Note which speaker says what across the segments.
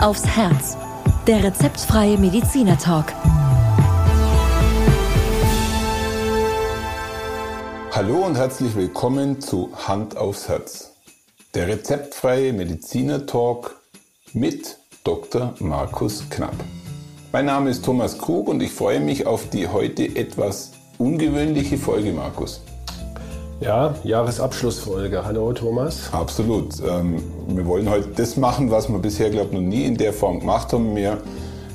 Speaker 1: Aufs Herz. Der rezeptfreie Mediziner Talk.
Speaker 2: Hallo und herzlich willkommen zu Hand aufs Herz. Der rezeptfreie Mediziner Talk mit Dr. Markus Knapp. Mein Name ist Thomas Krug und ich freue mich auf die heute etwas ungewöhnliche Folge, Markus.
Speaker 3: Ja, Jahresabschlussfolge. Hallo Thomas.
Speaker 2: Absolut. Ähm, wir wollen heute das machen, was wir bisher, glaube ich, noch nie in der Form gemacht haben. Wir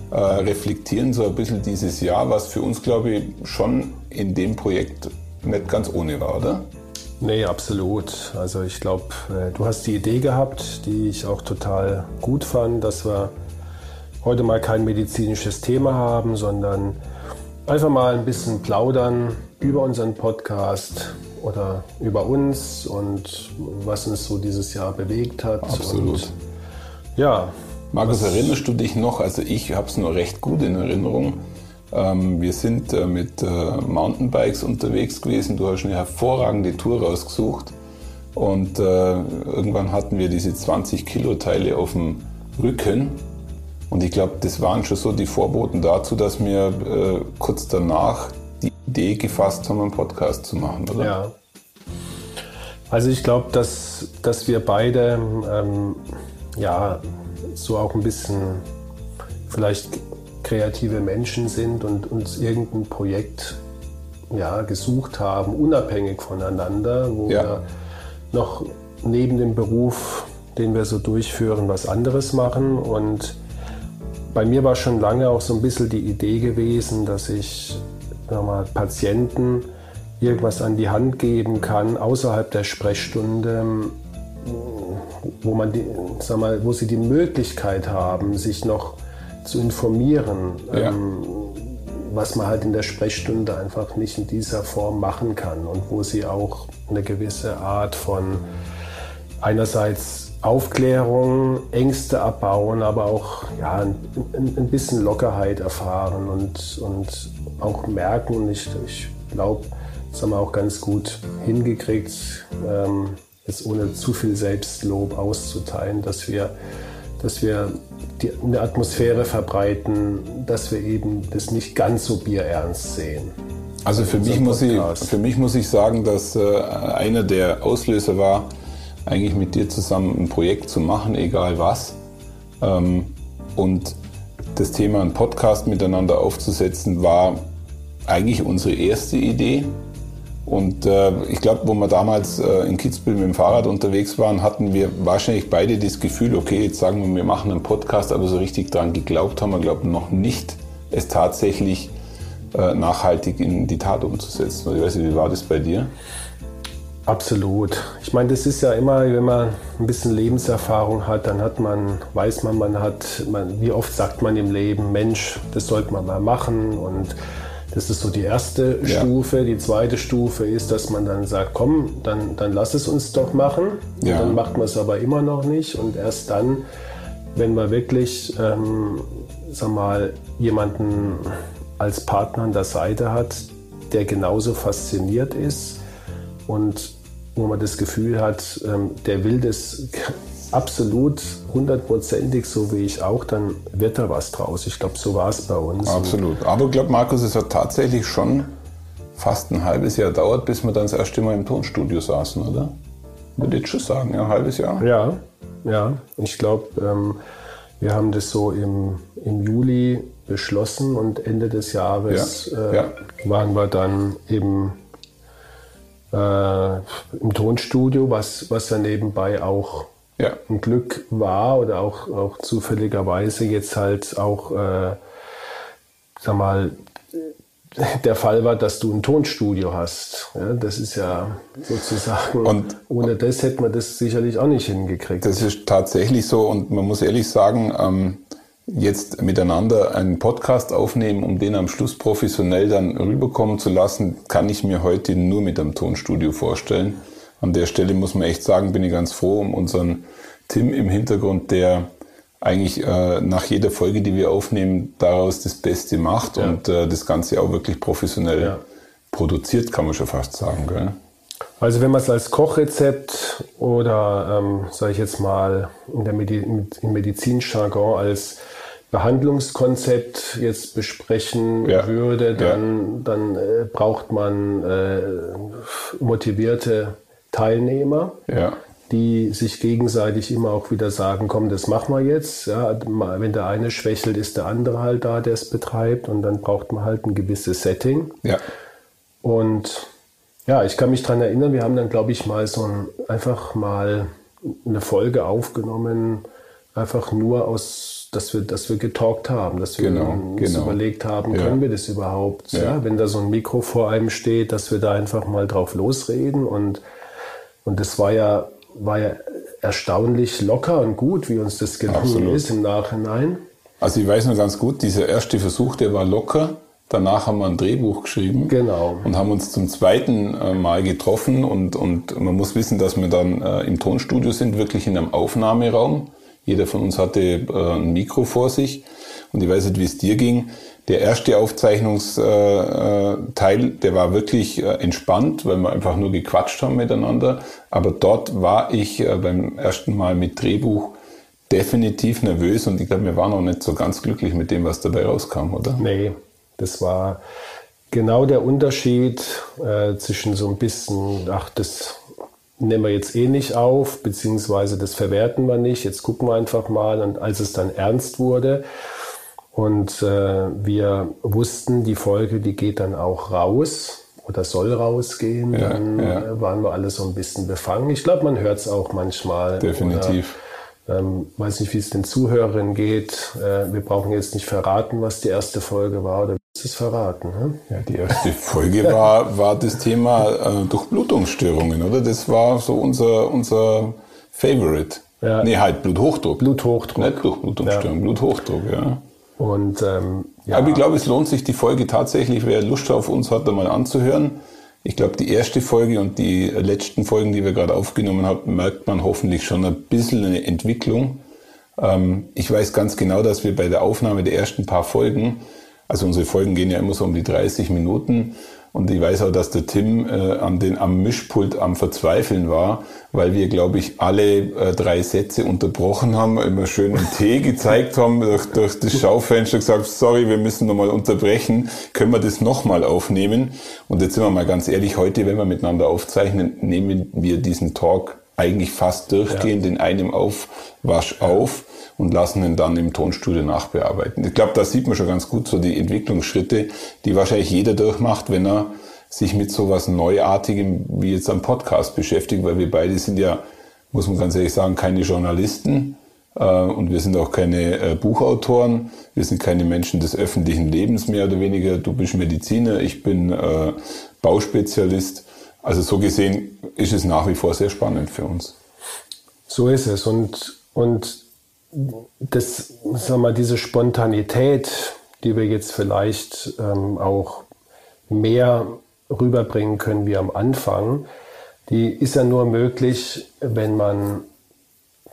Speaker 2: äh, reflektieren so ein bisschen dieses Jahr, was für uns, glaube ich, schon in dem Projekt nicht ganz ohne war, oder?
Speaker 3: Nee, absolut. Also ich glaube, äh, du hast die Idee gehabt, die ich auch total gut fand, dass wir heute mal kein medizinisches Thema haben, sondern einfach mal ein bisschen plaudern über unseren Podcast, oder über uns und was uns so dieses Jahr bewegt hat.
Speaker 2: Absolut. Und,
Speaker 3: ja.
Speaker 2: Markus, erinnerst du dich noch? Also ich habe es nur recht gut in Erinnerung. Ähm, wir sind äh, mit äh, Mountainbikes unterwegs gewesen. Du hast eine hervorragende Tour rausgesucht. Und äh, irgendwann hatten wir diese 20 Kilo Teile auf dem Rücken. Und ich glaube, das waren schon so die Vorboten dazu, dass wir äh, kurz danach Idee gefasst haben, einen Podcast zu machen, oder?
Speaker 3: Ja. Also ich glaube, dass, dass wir beide ähm, ja so auch ein bisschen vielleicht kreative Menschen sind und uns irgendein Projekt ja, gesucht haben, unabhängig voneinander, wo ja. wir noch neben dem Beruf, den wir so durchführen, was anderes machen. Und bei mir war schon lange auch so ein bisschen die Idee gewesen, dass ich mal, Patienten irgendwas an die Hand geben kann außerhalb der Sprechstunde, wo, man die, sag mal, wo sie die Möglichkeit haben, sich noch zu informieren, ja. ähm, was man halt in der Sprechstunde einfach nicht in dieser Form machen kann und wo sie auch eine gewisse Art von einerseits Aufklärung, Ängste abbauen, aber auch ja, ein, ein bisschen Lockerheit erfahren und, und auch merken. Und ich, ich glaube, das haben wir auch ganz gut hingekriegt, ähm, jetzt ohne zu viel Selbstlob auszuteilen, dass wir, dass wir die, eine Atmosphäre verbreiten, dass wir eben das nicht ganz so bierernst sehen.
Speaker 2: Also für mich, muss ich, für mich muss ich sagen, dass äh, einer der Auslöser war, eigentlich mit dir zusammen ein Projekt zu machen, egal was. Ähm, und das Thema, einen Podcast miteinander aufzusetzen, war eigentlich unsere erste Idee. Und äh, ich glaube, wo wir damals äh, in Kitzbühel mit dem Fahrrad unterwegs waren, hatten wir wahrscheinlich beide das Gefühl, okay, jetzt sagen wir, wir machen einen Podcast, aber so richtig daran geglaubt haben wir, glaube noch nicht, es tatsächlich äh, nachhaltig in die Tat umzusetzen. Ich weiß nicht, wie war das bei dir?
Speaker 3: Absolut. Ich meine, das ist ja immer, wenn man ein bisschen Lebenserfahrung hat, dann hat man, weiß man, man hat, man, wie oft sagt man im Leben, Mensch, das sollte man mal machen und das ist so die erste ja. Stufe. Die zweite Stufe ist, dass man dann sagt, komm, dann, dann lass es uns doch machen. Ja. Dann macht man es aber immer noch nicht. Und erst dann, wenn man wirklich, ähm, sag mal, jemanden als Partner an der Seite hat, der genauso fasziniert ist und wo man das Gefühl hat, ähm, der will das absolut hundertprozentig, so wie ich auch, dann wird da was draus. Ich glaube, so war es bei uns.
Speaker 2: Absolut. Aber ich glaube, Markus, es hat tatsächlich schon fast ein halbes Jahr dauert, bis wir dann das erste Mal im Tonstudio saßen, oder? Würde ich schon sagen, ja, ein halbes Jahr.
Speaker 3: Ja, ja. Ich glaube, ähm, wir haben das so im, im Juli beschlossen und Ende des Jahres ja, äh, ja. waren wir dann eben äh, im Tonstudio, was, was ja nebenbei auch ja. ein Glück war oder auch, auch zufälligerweise jetzt halt auch, äh, sag mal, der Fall war, dass du ein Tonstudio hast. Ja, das ist ja sozusagen, und, ohne das hätte man das sicherlich auch nicht hingekriegt.
Speaker 2: Das ist tatsächlich so und man muss ehrlich sagen, ähm, jetzt miteinander einen Podcast aufnehmen, um den am Schluss professionell dann rüberkommen zu lassen, kann ich mir heute nur mit einem Tonstudio vorstellen. An der Stelle muss man echt sagen, bin ich ganz froh um unseren Tim im Hintergrund, der eigentlich äh, nach jeder Folge, die wir aufnehmen, daraus das Beste macht ja. und äh, das Ganze auch wirklich professionell ja. produziert, kann man schon fast sagen. Gell?
Speaker 3: Also wenn man es als Kochrezept oder, ähm, sage ich jetzt mal, in der Medi im Medizinjargon als Behandlungskonzept jetzt besprechen ja. würde, dann, ja. dann äh, braucht man äh, motivierte Teilnehmer, ja. die sich gegenseitig immer auch wieder sagen, komm, das machen wir jetzt. Ja, wenn der eine schwächelt, ist der andere halt da, der es betreibt und dann braucht man halt ein gewisses Setting. Und ja, ich kann mich daran erinnern, wir haben dann, glaube ich, mal so ein, einfach mal eine Folge aufgenommen, einfach nur aus, dass wir, dass wir getalkt haben, dass wir genau, uns genau. überlegt haben, ja. können wir das überhaupt? Ja. ja. wenn da so ein Mikro vor einem steht, dass wir da einfach mal drauf losreden und, und das war ja, war ja erstaunlich locker und gut, wie uns das gelungen Absolut. ist im Nachhinein.
Speaker 2: Also ich weiß noch ganz gut, dieser erste Versuch, der war locker. Danach haben wir ein Drehbuch geschrieben
Speaker 3: genau.
Speaker 2: und haben uns zum zweiten äh, Mal getroffen und, und man muss wissen, dass wir dann äh, im Tonstudio sind, wirklich in einem Aufnahmeraum. Jeder von uns hatte äh, ein Mikro vor sich und ich weiß nicht, wie es dir ging. Der erste Aufzeichnungsteil, der war wirklich entspannt, weil wir einfach nur gequatscht haben miteinander. Aber dort war ich beim ersten Mal mit Drehbuch definitiv nervös und ich glaube, wir waren auch nicht so ganz glücklich mit dem, was dabei rauskam, oder?
Speaker 3: Nee, das war genau der Unterschied äh, zwischen so ein bisschen, ach, das nehmen wir jetzt eh nicht auf, beziehungsweise das verwerten wir nicht, jetzt gucken wir einfach mal. Und als es dann ernst wurde und äh, wir wussten, die Folge, die geht dann auch raus oder soll rausgehen, ja, dann ja. Äh, waren wir alle so ein bisschen befangen. Ich glaube, man hört es auch manchmal.
Speaker 2: Definitiv.
Speaker 3: Ähm, weiß nicht, wie es den Zuhörern geht. Äh, wir brauchen jetzt nicht verraten, was die erste Folge war oder du es verraten? Ne?
Speaker 2: Ja, die erste Folge war, war das Thema äh, Durchblutungsstörungen, oder? Das war so unser, unser Favorite. Ja. Nee, halt Bluthochdruck.
Speaker 3: Bluthochdruck.
Speaker 2: Nicht Durchblutungsstörung, ja. Bluthochdruck, ja.
Speaker 3: Und, ähm,
Speaker 2: ja. Aber ich glaube, es lohnt sich, die Folge tatsächlich, wer Lust auf uns hat, einmal anzuhören. Ich glaube, die erste Folge und die letzten Folgen, die wir gerade aufgenommen haben, merkt man hoffentlich schon ein bisschen eine Entwicklung. Ähm, ich weiß ganz genau, dass wir bei der Aufnahme der ersten paar Folgen, also unsere Folgen gehen ja immer so um die 30 Minuten, und ich weiß auch, dass der Tim äh, an den, am Mischpult am Verzweifeln war, weil wir, glaube ich, alle äh, drei Sätze unterbrochen haben, immer schön einen Tee gezeigt haben, durch, durch das Schaufenster gesagt, sorry, wir müssen nochmal unterbrechen, können wir das nochmal aufnehmen? Und jetzt sind wir mal ganz ehrlich, heute, wenn wir miteinander aufzeichnen, nehmen wir diesen Talk eigentlich fast durchgehend ja. in einem Aufwasch auf und lassen ihn dann im Tonstudio nachbearbeiten. Ich glaube, da sieht man schon ganz gut so die Entwicklungsschritte, die wahrscheinlich jeder durchmacht, wenn er sich mit so was Neuartigem wie jetzt am Podcast beschäftigt, weil wir beide sind ja, muss man ganz ehrlich sagen, keine Journalisten äh, und wir sind auch keine äh, Buchautoren, wir sind keine Menschen des öffentlichen Lebens mehr oder weniger. Du bist Mediziner, ich bin äh, Bauspezialist. Also so gesehen ist es nach wie vor sehr spannend für uns.
Speaker 3: So ist es und, und das, sag mal, diese Spontanität, die wir jetzt vielleicht ähm, auch mehr rüberbringen können wie am Anfang, die ist ja nur möglich, wenn man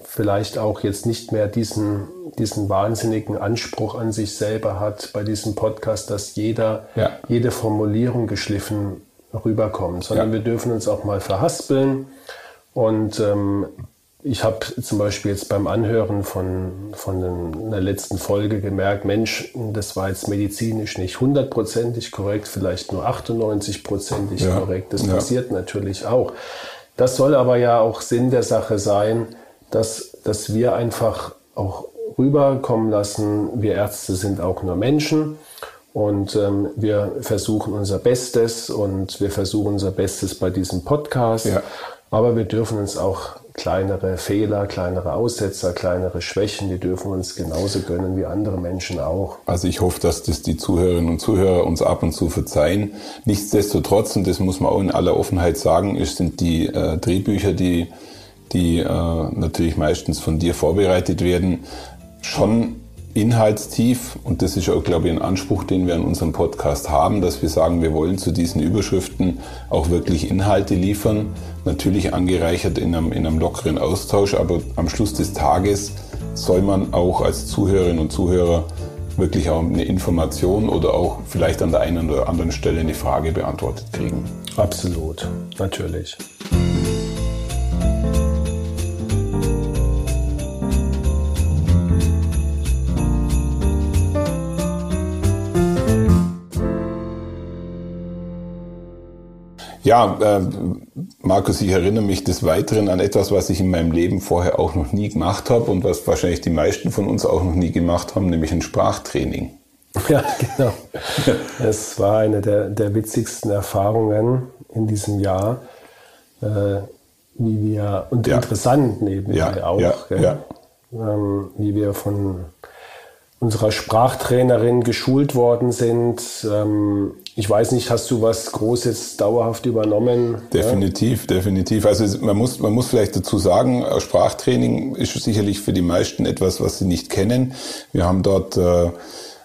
Speaker 3: vielleicht auch jetzt nicht mehr diesen, diesen wahnsinnigen Anspruch an sich selber hat bei diesem Podcast, dass jeder, ja. jede Formulierung geschliffen rüberkommt, sondern ja. wir dürfen uns auch mal verhaspeln und ähm, ich habe zum Beispiel jetzt beim Anhören von, von einer letzten Folge gemerkt, Mensch, das war jetzt medizinisch nicht hundertprozentig korrekt, vielleicht nur 98-prozentig ja, korrekt. Das ja. passiert natürlich auch. Das soll aber ja auch Sinn der Sache sein, dass, dass wir einfach auch rüberkommen lassen, wir Ärzte sind auch nur Menschen und ähm, wir versuchen unser Bestes und wir versuchen unser Bestes bei diesem Podcast. Ja. Aber wir dürfen uns auch kleinere Fehler, kleinere Aussetzer, kleinere Schwächen, die dürfen uns genauso gönnen wie andere Menschen auch.
Speaker 2: Also ich hoffe, dass das die Zuhörerinnen und Zuhörer uns ab und zu verzeihen. Nichtsdestotrotz, und das muss man auch in aller Offenheit sagen, ist, sind die äh, Drehbücher, die, die äh, natürlich meistens von dir vorbereitet werden, schon inhaltstief und das ist auch, glaube ich, ein Anspruch, den wir an unserem Podcast haben, dass wir sagen, wir wollen zu diesen Überschriften auch wirklich Inhalte liefern, natürlich angereichert in einem, in einem lockeren Austausch, aber am Schluss des Tages soll man auch als Zuhörerin und Zuhörer wirklich auch eine Information oder auch vielleicht an der einen oder anderen Stelle eine Frage beantwortet kriegen.
Speaker 3: Absolut, natürlich.
Speaker 2: Ja, äh, Markus, ich erinnere mich des Weiteren an etwas, was ich in meinem Leben vorher auch noch nie gemacht habe und was wahrscheinlich die meisten von uns auch noch nie gemacht haben, nämlich ein Sprachtraining.
Speaker 3: Ja, genau. Es war eine der, der witzigsten Erfahrungen in diesem Jahr, äh, wie wir, und ja. interessant nebenbei ja, auch, ja, ja. Ähm, wie wir von unserer Sprachtrainerin geschult worden sind. Ähm, ich weiß nicht, hast du was Großes dauerhaft übernommen?
Speaker 2: Definitiv, ja? definitiv. Also man muss, man muss vielleicht dazu sagen, äh, Sprachtraining ist sicherlich für die meisten etwas, was sie nicht kennen. Wir haben dort äh,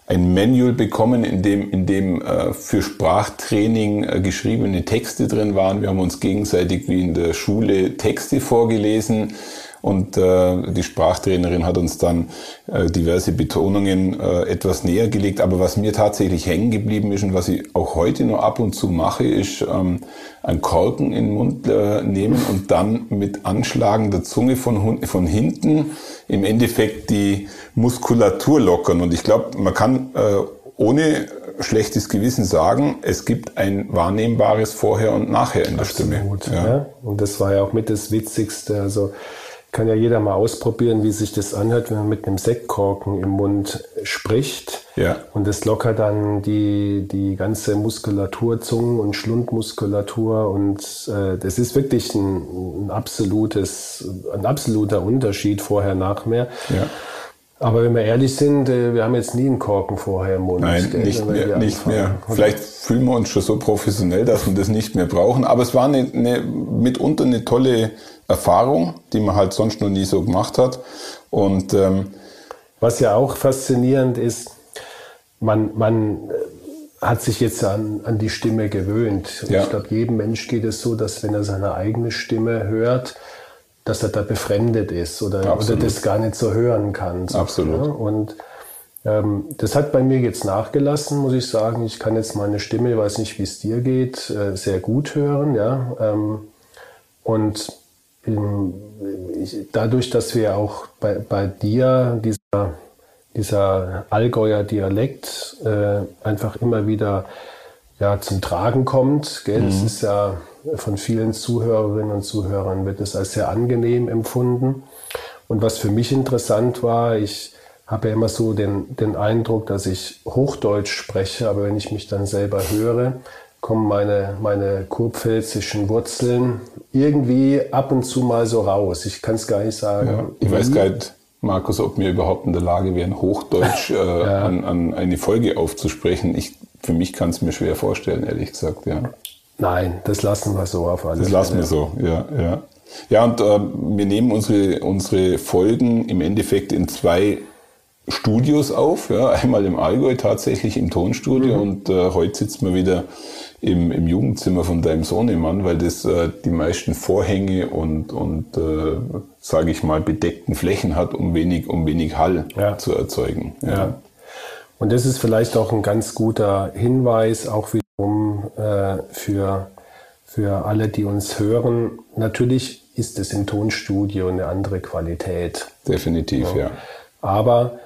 Speaker 2: ein Manual bekommen, in dem, in dem äh, für Sprachtraining äh, geschriebene Texte drin waren. Wir haben uns gegenseitig wie in der Schule Texte vorgelesen und äh, die Sprachtrainerin hat uns dann äh, diverse Betonungen äh, etwas näher gelegt. Aber was mir tatsächlich hängen geblieben ist und was ich auch heute noch ab und zu mache, ist ähm, einen Korken in den Mund äh, nehmen und dann mit Anschlagen der Zunge von, von hinten im Endeffekt die Muskulatur lockern. Und ich glaube, man kann äh, ohne schlechtes Gewissen sagen, es gibt ein wahrnehmbares Vorher und Nachher in der Absolut,
Speaker 3: Stimme. Ja. ja. Und das war ja auch mit das Witzigste. Also kann ja jeder mal ausprobieren, wie sich das anhört, wenn man mit einem Sektkorken im Mund spricht. Ja. Und das lockert dann die, die ganze Muskulatur, Zungen- und Schlundmuskulatur. Und äh, das ist wirklich ein, ein, absolutes, ein absoluter Unterschied vorher, nachher. Ja. Aber wenn wir ehrlich sind, äh, wir haben jetzt nie einen Korken vorher im Mund.
Speaker 2: Nein, gell, nicht mehr. Nicht mehr. Vielleicht fühlen wir uns schon so professionell, dass wir das nicht mehr brauchen. Aber es war eine, eine, mitunter eine tolle Erfahrung, die man halt sonst noch nie so gemacht hat. Und ähm,
Speaker 3: was ja auch faszinierend ist, man, man hat sich jetzt an, an die Stimme gewöhnt. Ja. Ich glaube, jedem Mensch geht es so, dass wenn er seine eigene Stimme hört, dass er da befremdet ist oder, oder das gar nicht so hören kann. So,
Speaker 2: Absolut.
Speaker 3: Ne? Und ähm, das hat bei mir jetzt nachgelassen, muss ich sagen. Ich kann jetzt meine Stimme, ich weiß nicht, wie es dir geht, äh, sehr gut hören. Ja? Ähm, und ich, dadurch, dass wir auch bei, bei dir dieser, dieser Allgäuer Dialekt äh, einfach immer wieder ja, zum Tragen kommt. Gell? Mhm. Das ist ja von vielen Zuhörerinnen und Zuhörern wird es als sehr angenehm empfunden. Und was für mich interessant war, ich habe ja immer so den, den Eindruck, dass ich Hochdeutsch spreche, aber wenn ich mich dann selber höre, kommen meine, meine kurpfälzischen Wurzeln irgendwie ab und zu mal so raus. Ich kann es gar nicht sagen. Ja,
Speaker 2: ich weiß gar nicht, Markus, ob wir überhaupt in der Lage wären, Hochdeutsch äh, ja. an, an eine Folge aufzusprechen. Ich, für mich kann es mir schwer vorstellen, ehrlich gesagt, ja.
Speaker 3: Nein, das lassen wir so auf
Speaker 2: alle Das Fälle. lassen wir so, ja, ja. Ja, und äh, wir nehmen unsere, unsere Folgen im Endeffekt in zwei Studios auf. Ja. Einmal im Allgäu tatsächlich im Tonstudio mhm. und äh, heute sitzt man wieder im, im Jugendzimmer von deinem Sohnemann, weil das äh, die meisten Vorhänge und, und äh, sage ich mal, bedeckten Flächen hat, um wenig, um wenig Hall ja. zu erzeugen.
Speaker 3: Ja. ja. Und das ist vielleicht auch ein ganz guter Hinweis, auch wieder um äh, für, für alle, die uns hören. Natürlich ist es im Tonstudio eine andere Qualität.
Speaker 2: Definitiv, ja. ja.
Speaker 3: Aber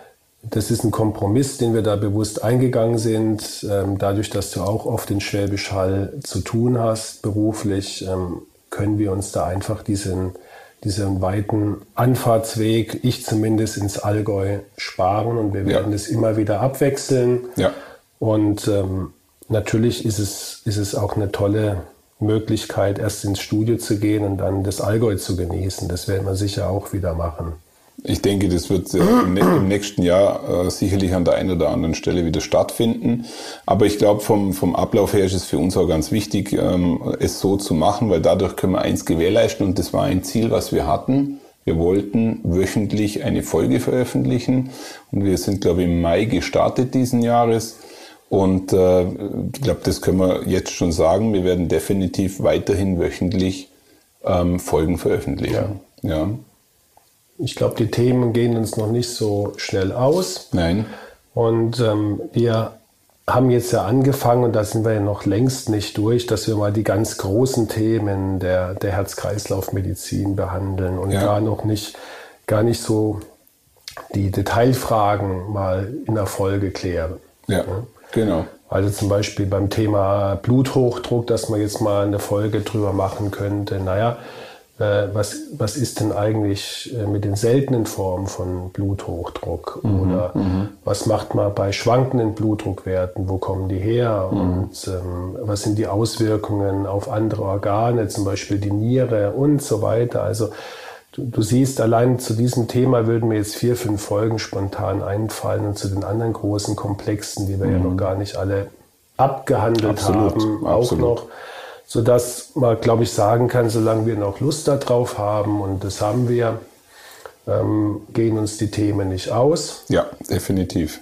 Speaker 3: das ist ein Kompromiss, den wir da bewusst eingegangen sind. Ähm, dadurch, dass du auch oft in Schwäbisch Hall zu tun hast, beruflich, ähm, können wir uns da einfach diesen, diesen weiten Anfahrtsweg, ich zumindest ins Allgäu, sparen und wir werden es immer wieder abwechseln.
Speaker 2: Ja.
Speaker 3: Und ähm, natürlich ist es, ist es auch eine tolle Möglichkeit, erst ins Studio zu gehen und dann das Allgäu zu genießen. Das werden wir sicher auch wieder machen.
Speaker 2: Ich denke, das wird im nächsten Jahr äh, sicherlich an der einen oder anderen Stelle wieder stattfinden. Aber ich glaube, vom, vom Ablauf her ist es für uns auch ganz wichtig, ähm, es so zu machen, weil dadurch können wir eins gewährleisten und das war ein Ziel, was wir hatten. Wir wollten wöchentlich eine Folge veröffentlichen und wir sind, glaube ich, im Mai gestartet diesen Jahres. Und äh, ich glaube, das können wir jetzt schon sagen. Wir werden definitiv weiterhin wöchentlich ähm, Folgen veröffentlichen. Ja. ja.
Speaker 3: Ich glaube, die Themen gehen uns noch nicht so schnell aus.
Speaker 2: Nein.
Speaker 3: Und ähm, wir haben jetzt ja angefangen, und da sind wir ja noch längst nicht durch, dass wir mal die ganz großen Themen der, der Herz-Kreislauf-Medizin behandeln und ja. gar noch nicht, gar nicht so die Detailfragen mal in der Folge klären.
Speaker 2: Ja.
Speaker 3: Genau. Also zum Beispiel beim Thema Bluthochdruck, dass man jetzt mal eine Folge drüber machen könnte. Naja, was, was ist denn eigentlich äh, mit den seltenen Formen von Bluthochdruck? Mhm, Oder mhm. was macht man bei schwankenden Blutdruckwerten? Wo kommen die her? Mhm. Und ähm, was sind die Auswirkungen auf andere Organe, zum Beispiel die Niere und so weiter? Also du, du siehst, allein zu diesem Thema würden mir jetzt vier, fünf Folgen spontan einfallen und zu den anderen großen Komplexen, die wir ja noch mhm. gar nicht alle abgehandelt absolut, haben, auch absolut. noch sodass man, glaube ich, sagen kann, solange wir noch Lust darauf haben, und das haben wir, ähm, gehen uns die Themen nicht aus.
Speaker 2: Ja, definitiv.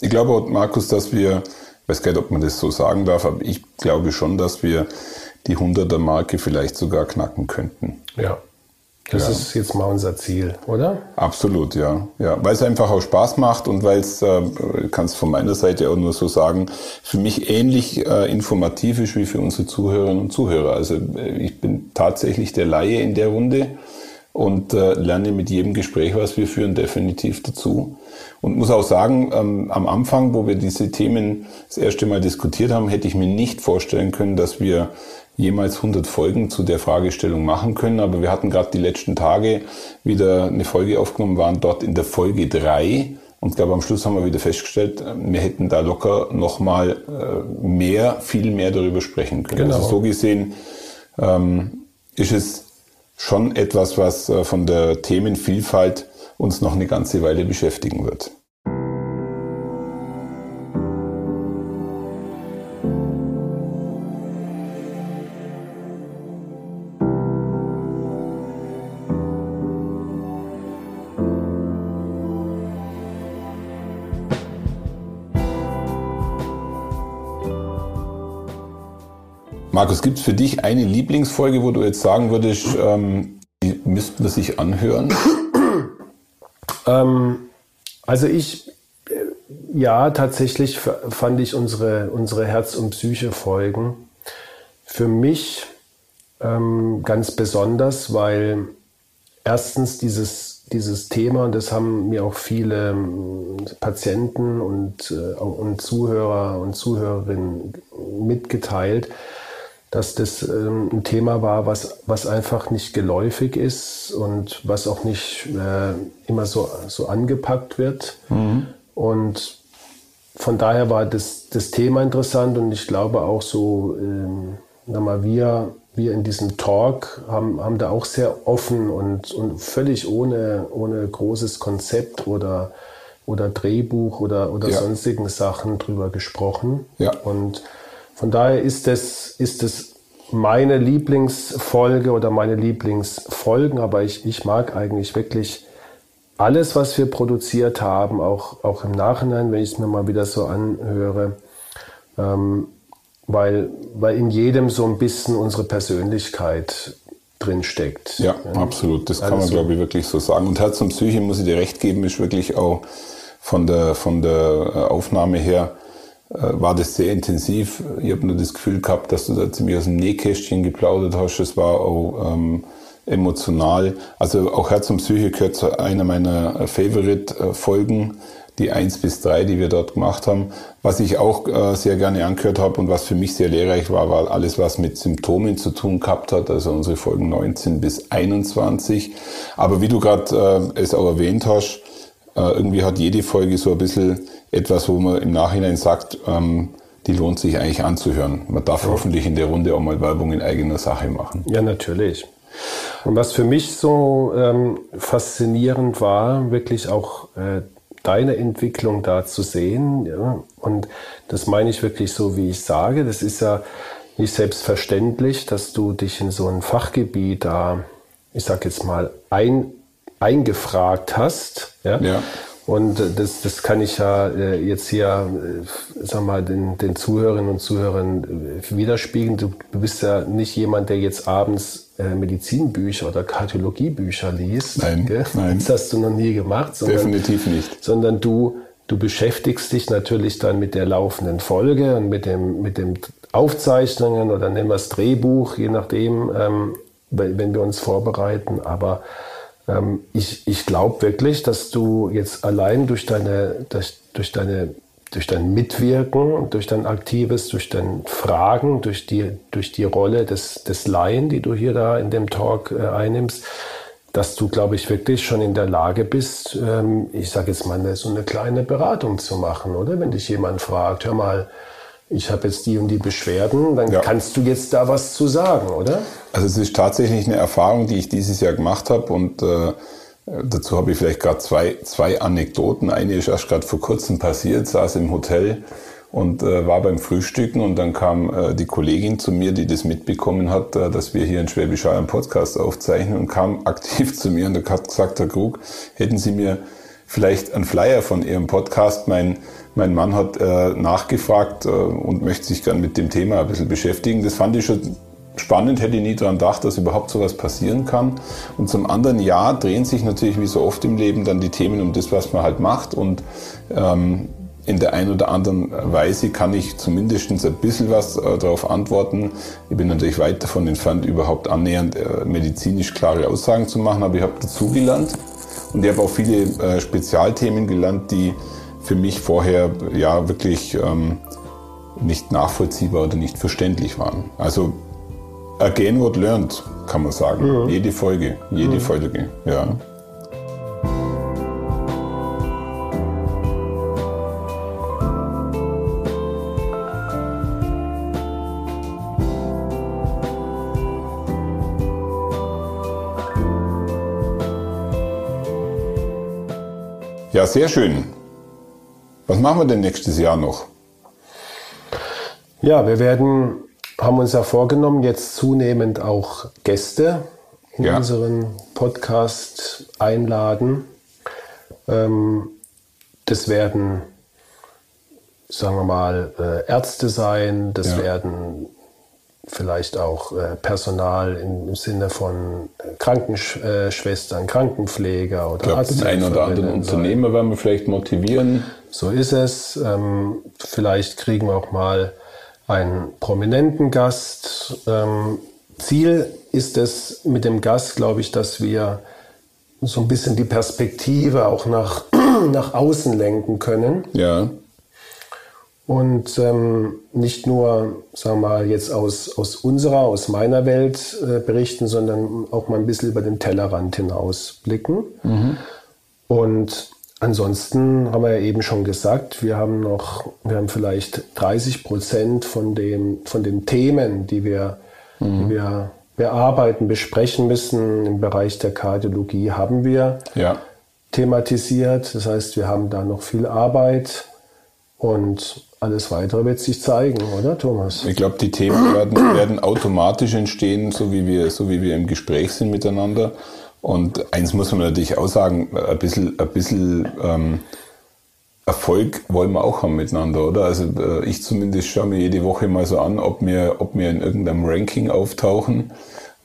Speaker 2: Ich glaube, Markus, dass wir, ich weiß gar nicht, ob man das so sagen darf, aber ich glaube schon, dass wir die 100er-Marke vielleicht sogar knacken könnten.
Speaker 3: Ja. Das ja. ist jetzt mal unser Ziel, oder?
Speaker 2: Absolut, ja. ja weil es einfach auch Spaß macht und weil es, äh, kannst von meiner Seite auch nur so sagen, für mich ähnlich äh, informativ ist wie für unsere Zuhörerinnen und Zuhörer. Also äh, ich bin tatsächlich der Laie in der Runde und äh, lerne mit jedem Gespräch, was wir führen, definitiv dazu. Und muss auch sagen, ähm, am Anfang, wo wir diese Themen das erste Mal diskutiert haben, hätte ich mir nicht vorstellen können, dass wir jemals 100 Folgen zu der Fragestellung machen können. Aber wir hatten gerade die letzten Tage wieder eine Folge aufgenommen, waren dort in der Folge 3. Und glaube, am Schluss haben wir wieder festgestellt, äh, wir hätten da locker nochmal äh, mehr, viel mehr darüber sprechen können. Genau. Also so gesehen ähm, ist es schon etwas, was äh, von der Themenvielfalt uns noch eine ganze Weile beschäftigen wird. Markus, gibt es für dich eine Lieblingsfolge, wo du jetzt sagen würdest, ähm, die müssten wir sich anhören?
Speaker 3: Ähm, also ich, äh, ja, tatsächlich fand ich unsere, unsere Herz- und Psyche-Folgen für mich ähm, ganz besonders, weil erstens dieses, dieses Thema, und das haben mir auch viele ähm, Patienten und, äh, und Zuhörer und Zuhörerinnen mitgeteilt, dass das ähm, ein Thema war, was, was einfach nicht geläufig ist und was auch nicht äh, immer so, so angepackt wird. Mhm. Und von daher war das, das Thema interessant und ich glaube auch so, ähm, mal, wir, wir in diesem Talk haben, haben da auch sehr offen und, und völlig ohne, ohne großes Konzept oder, oder Drehbuch oder, oder ja. sonstigen Sachen drüber gesprochen. Ja. Und von daher ist es, ist es meine Lieblingsfolge oder meine Lieblingsfolgen, aber ich, ich mag eigentlich wirklich alles, was wir produziert haben, auch, auch im Nachhinein, wenn ich es mir mal wieder so anhöre, ähm, weil, weil in jedem so ein bisschen unsere Persönlichkeit drin steckt.
Speaker 2: Ja, ja. absolut. Das kann also, man, glaube ich, wirklich so sagen. Und Herz und Psyche, muss ich dir recht geben, ist wirklich auch von der, von der äh, Aufnahme her war das sehr intensiv. Ich habe nur das Gefühl gehabt, dass du da ziemlich aus dem Nähkästchen geplaudert hast. Es war auch ähm, emotional. Also auch Herz und Psyche gehört zu einer meiner Favorite-Folgen, die eins bis drei, die wir dort gemacht haben. Was ich auch äh, sehr gerne angehört habe und was für mich sehr lehrreich war, war alles, was mit Symptomen zu tun gehabt hat, also unsere Folgen 19 bis 21. Aber wie du gerade äh, es auch erwähnt hast, äh, irgendwie hat jede Folge so ein bisschen etwas, wo man im Nachhinein sagt, ähm, die lohnt sich eigentlich anzuhören. Man darf ja. hoffentlich in der Runde auch mal Werbung in eigener Sache machen.
Speaker 3: Ja, natürlich. Und was für mich so ähm, faszinierend war, wirklich auch äh, deine Entwicklung da zu sehen. Ja? Und das meine ich wirklich so, wie ich sage. Das ist ja nicht selbstverständlich, dass du dich in so ein Fachgebiet da, ich sag jetzt mal, ein, eingefragt hast. Ja? ja. Und das, das kann ich ja äh, jetzt hier, äh, sag mal, den, den Zuhörerinnen und Zuhörern äh, widerspiegeln. Du bist ja nicht jemand, der jetzt abends Medizinbücher oder Kardiologiebücher liest.
Speaker 2: Nein, gell? nein.
Speaker 3: Das hast du noch nie gemacht.
Speaker 2: Sondern, Definitiv nicht.
Speaker 3: Sondern du, du beschäftigst dich natürlich dann mit der laufenden Folge und mit dem, mit dem Aufzeichnungen oder nennen wir es Drehbuch, je nachdem, ähm, wenn wir uns vorbereiten. Aber ähm, ich ich glaube wirklich, dass du jetzt allein durch deine, durch, durch deine durch dein Mitwirken, durch dein Aktives, durch dein Fragen, durch die, durch die Rolle des, des Laien, die du hier da in dem Talk äh, einnimmst, dass du, glaube ich, wirklich schon in der Lage bist, ähm, ich sage jetzt mal, so eine kleine Beratung zu machen, oder? Wenn dich jemand fragt, hör mal, ich habe jetzt die und die Beschwerden, dann ja. kannst du jetzt da was zu sagen, oder?
Speaker 2: Also es ist tatsächlich eine Erfahrung, die ich dieses Jahr gemacht habe und äh, dazu habe ich vielleicht gerade zwei, zwei Anekdoten. Eine ist erst gerade vor kurzem passiert, saß im Hotel und äh, war beim Frühstücken und dann kam äh, die Kollegin zu mir, die das mitbekommen hat, äh, dass wir hier in Schwäbisch Hall einen Podcast aufzeichnen und kam aktiv zu mir und hat gesagt, Herr Krug, hätten Sie mir vielleicht einen Flyer von Ihrem Podcast, mein mein Mann hat äh, nachgefragt äh, und möchte sich gern mit dem Thema ein bisschen beschäftigen. Das fand ich schon spannend, hätte ich nie daran gedacht, dass überhaupt sowas passieren kann. Und zum anderen ja, drehen sich natürlich wie so oft im Leben dann die Themen um das, was man halt macht. Und ähm, in der einen oder anderen Weise kann ich zumindest ein bisschen was äh, darauf antworten. Ich bin natürlich weit davon entfernt, überhaupt annähernd äh, medizinisch klare Aussagen zu machen, aber ich habe dazugelernt und ich habe auch viele äh, Spezialthemen gelernt, die für mich vorher ja wirklich ähm, nicht nachvollziehbar oder nicht verständlich waren. Also again what learned, kann man sagen. Mhm. Jede Folge, jede mhm. Folge, ja. Ja, sehr schön. Was machen wir denn nächstes Jahr noch?
Speaker 3: Ja, wir werden, haben uns ja vorgenommen, jetzt zunehmend auch Gäste in ja. unseren Podcast einladen. Ähm, das werden, sagen wir mal, äh, Ärzte sein, das ja. werden vielleicht auch äh, Personal im Sinne von Krankenschwestern, Krankenpfleger oder
Speaker 2: Arzt. Den einen oder anderen Unternehmer werden wir vielleicht motivieren.
Speaker 3: So ist es. Ähm, vielleicht kriegen wir auch mal einen prominenten Gast. Ähm, Ziel ist es mit dem Gast, glaube ich, dass wir so ein bisschen die Perspektive auch nach, nach außen lenken können.
Speaker 2: Ja
Speaker 3: und ähm, nicht nur, sagen wir mal, jetzt aus, aus unserer, aus meiner Welt äh, berichten, sondern auch mal ein bisschen über den Tellerrand hinaus blicken. Mhm. Und ansonsten haben wir ja eben schon gesagt, wir haben noch, wir haben vielleicht 30 Prozent von, dem, von den Themen, die wir, mhm. die wir bearbeiten, besprechen müssen im Bereich der Kardiologie, haben wir
Speaker 2: ja.
Speaker 3: thematisiert. Das heißt, wir haben da noch viel Arbeit und alles weitere wird sich zeigen, oder Thomas?
Speaker 2: Ich glaube, die Themen werden, werden automatisch entstehen, so wie, wir, so wie wir im Gespräch sind miteinander. Und eins muss man natürlich auch sagen, ein bisschen, ein bisschen ähm, Erfolg wollen wir auch haben miteinander, oder? Also äh, ich zumindest schaue mir jede Woche mal so an, ob wir, ob wir in irgendeinem Ranking auftauchen,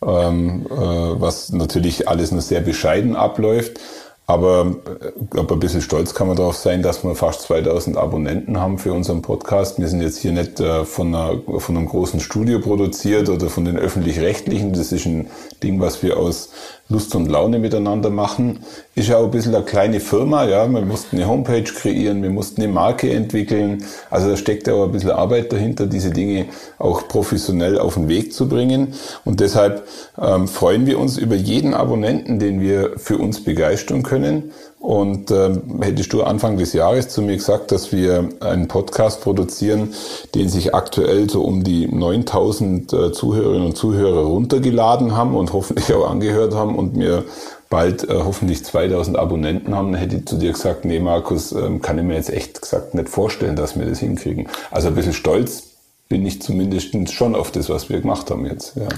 Speaker 2: ähm, äh, was natürlich alles nur sehr bescheiden abläuft. Aber ich glaube, ein bisschen stolz kann man darauf sein, dass wir fast 2000 Abonnenten haben für unseren Podcast. Wir sind jetzt hier nicht äh, von, einer, von einem großen Studio produziert oder von den öffentlich-rechtlichen. Das ist ein Ding, was wir aus Lust und Laune miteinander machen. Ist ja auch ein bisschen eine kleine Firma, ja. Wir mussten eine Homepage kreieren, wir mussten eine Marke entwickeln. Also da steckt ja auch ein bisschen Arbeit dahinter, diese Dinge auch professionell auf den Weg zu bringen. Und deshalb ähm, freuen wir uns über jeden Abonnenten, den wir für uns begeistern können. Und ähm, hättest du Anfang des Jahres zu mir gesagt, dass wir einen Podcast produzieren, den sich aktuell so um die 9000 äh, Zuhörerinnen und Zuhörer runtergeladen haben und hoffentlich auch angehört haben und mir bald äh, hoffentlich 2000 Abonnenten haben, dann hätte ich zu dir gesagt, nee Markus, ähm, kann ich mir jetzt echt gesagt nicht vorstellen, dass wir das hinkriegen. Also ein bisschen stolz bin ich zumindest schon auf das, was wir gemacht haben jetzt. Ja.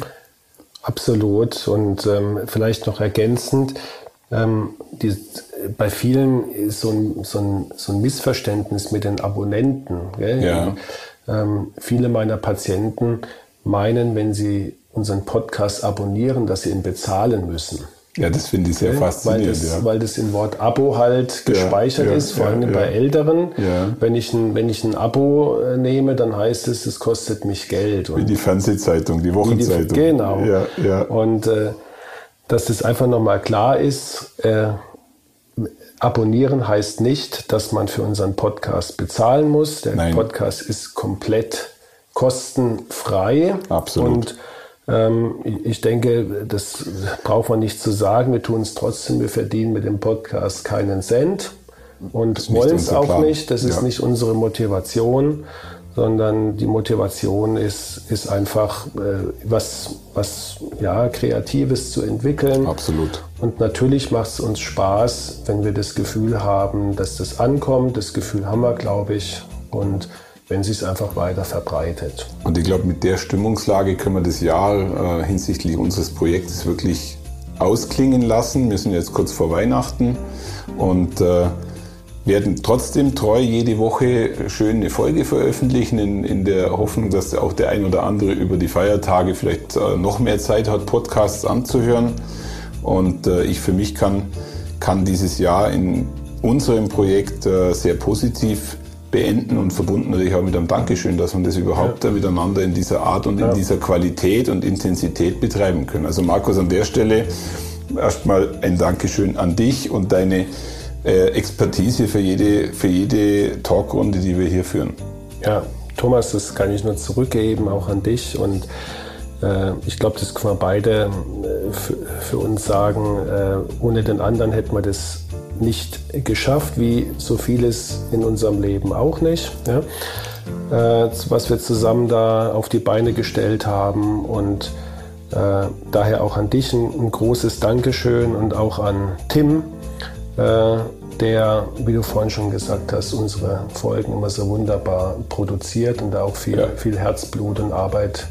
Speaker 3: Absolut. Und ähm, vielleicht noch ergänzend, ähm, die, bei vielen ist so ein, so, ein, so ein Missverständnis mit den Abonnenten. Gell?
Speaker 2: Ja.
Speaker 3: Ähm, viele meiner Patienten meinen, wenn sie unseren Podcast abonnieren, dass sie ihn bezahlen müssen.
Speaker 2: Ja, das finde ich sehr ja, faszinierend.
Speaker 3: Weil das,
Speaker 2: ja.
Speaker 3: weil das in Wort Abo halt gespeichert ja, ist, vor allem bei Älteren. Wenn, ich ein, wenn ich ein Abo äh, nehme, dann heißt es, es kostet mich Geld.
Speaker 2: Und wie die Fernsehzeitung, die Wochenzeitung. Die,
Speaker 3: genau. Und äh, dass das einfach nochmal klar ist, äh, abonnieren heißt nicht, dass man für unseren Podcast bezahlen muss. Der Nein. Podcast ist komplett kostenfrei.
Speaker 2: Absolut.
Speaker 3: Und ähm, ich denke, das braucht man nicht zu sagen. Wir tun es trotzdem. Wir verdienen mit dem Podcast keinen Cent und wollen es auch Plan. nicht. Das ist ja. nicht unsere Motivation, sondern die Motivation ist, ist einfach äh, was, was ja, Kreatives zu entwickeln.
Speaker 2: Absolut.
Speaker 3: Und natürlich macht es uns Spaß, wenn wir das Gefühl haben, dass das ankommt. Das Gefühl haben wir, glaube ich. Und wenn sich es einfach weiter verbreitet.
Speaker 2: Und ich glaube, mit der Stimmungslage können wir das Jahr äh, hinsichtlich unseres Projektes wirklich ausklingen lassen. Wir sind jetzt kurz vor Weihnachten und äh, werden trotzdem treu jede Woche schön eine Folge veröffentlichen, in, in der Hoffnung, dass auch der ein oder andere über die Feiertage vielleicht äh, noch mehr Zeit hat, Podcasts anzuhören. Und äh, ich für mich kann, kann dieses Jahr in unserem Projekt äh, sehr positiv beenden und verbunden natürlich auch mit einem Dankeschön, dass man das überhaupt ja. miteinander in dieser Art und ja. in dieser Qualität und Intensität betreiben können. Also Markus, an der Stelle erstmal ein Dankeschön an dich und deine Expertise für jede, für jede Talkrunde, die wir hier führen.
Speaker 3: Ja, Thomas, das kann ich nur zurückgeben, auch an dich und äh, ich glaube, das können wir beide äh, für, uns sagen. Äh, ohne den anderen hätten wir das nicht geschafft, wie so vieles in unserem Leben auch nicht. Ja? Äh, was wir zusammen da auf die Beine gestellt haben und äh, daher auch an dich ein, ein, großes Dankeschön und auch an Tim, äh, der, wie du vorhin schon gesagt hast, unsere Folgen immer so wunderbar produziert und da auch viel, ja. viel Herzblut und Arbeit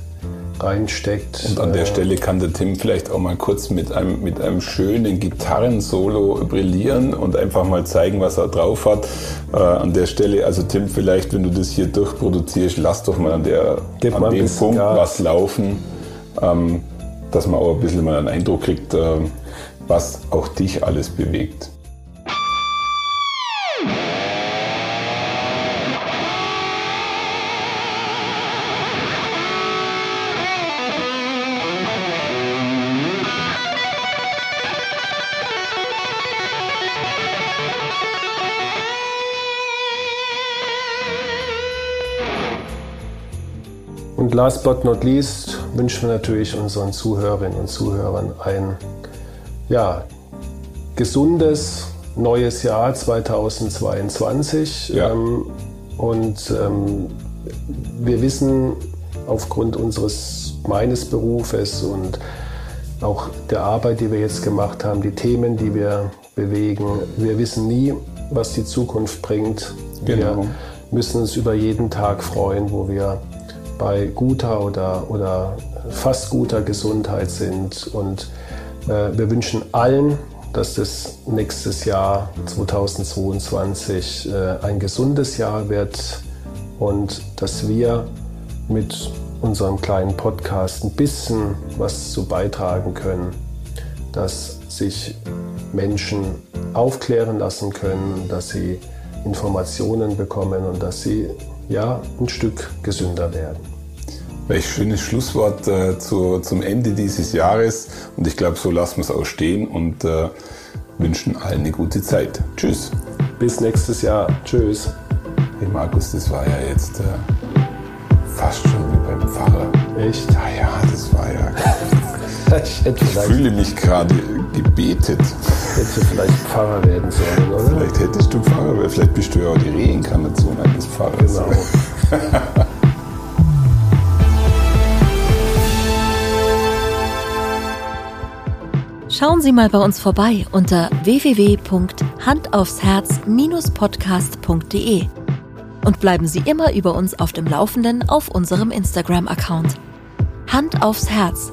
Speaker 3: reinsteckt.
Speaker 2: Und an der äh, Stelle kann der Tim vielleicht auch mal kurz mit einem, mit einem schönen Gitarrensolo brillieren und einfach mal zeigen, was er drauf hat. Äh, an der Stelle, also Tim, vielleicht, wenn du das hier durchproduzierst, lass doch mal an, der, an dem Punkt Gas. was laufen, ähm, dass man auch ein bisschen mal einen Eindruck kriegt, äh, was auch dich alles bewegt.
Speaker 3: Und last but not least wünschen wir natürlich unseren Zuhörerinnen und Zuhörern ein ja, gesundes neues Jahr 2022. Ja. Ähm, und ähm, wir wissen aufgrund unseres meines Berufes und auch der Arbeit, die wir jetzt gemacht haben, die Themen, die wir bewegen, wir wissen nie, was die Zukunft bringt. Genau. Wir müssen uns über jeden Tag freuen, wo wir bei guter oder, oder fast guter Gesundheit sind. Und äh, wir wünschen allen, dass das nächstes Jahr 2022 äh, ein gesundes Jahr wird und dass wir mit unserem kleinen Podcast ein bisschen was zu beitragen können, dass sich Menschen aufklären lassen können, dass sie Informationen bekommen und dass sie ja, ein Stück gesünder werden.
Speaker 2: Welch schönes Schlusswort äh, zu, zum Ende dieses Jahres. Und ich glaube, so lassen wir es auch stehen und äh, wünschen allen eine gute Zeit. Tschüss.
Speaker 3: Bis nächstes Jahr. Tschüss.
Speaker 2: Hey Markus, das war ja jetzt äh, fast schon wie beim Pfarrer.
Speaker 3: Echt?
Speaker 2: Ja, ja, das war ja. Ich, ich fühle mich gerade gebetet.
Speaker 3: Hättest du vielleicht Pfarrer werden sollen, oder?
Speaker 2: Vielleicht hättest du Pfarrer, werden, vielleicht bist du ja auch die Reinkarnation eines Pfarrers. Genau.
Speaker 1: Schauen Sie mal bei uns vorbei unter www.handaufsherz-podcast.de und bleiben Sie immer über uns auf dem Laufenden auf unserem Instagram-Account. Hand aufs Herz,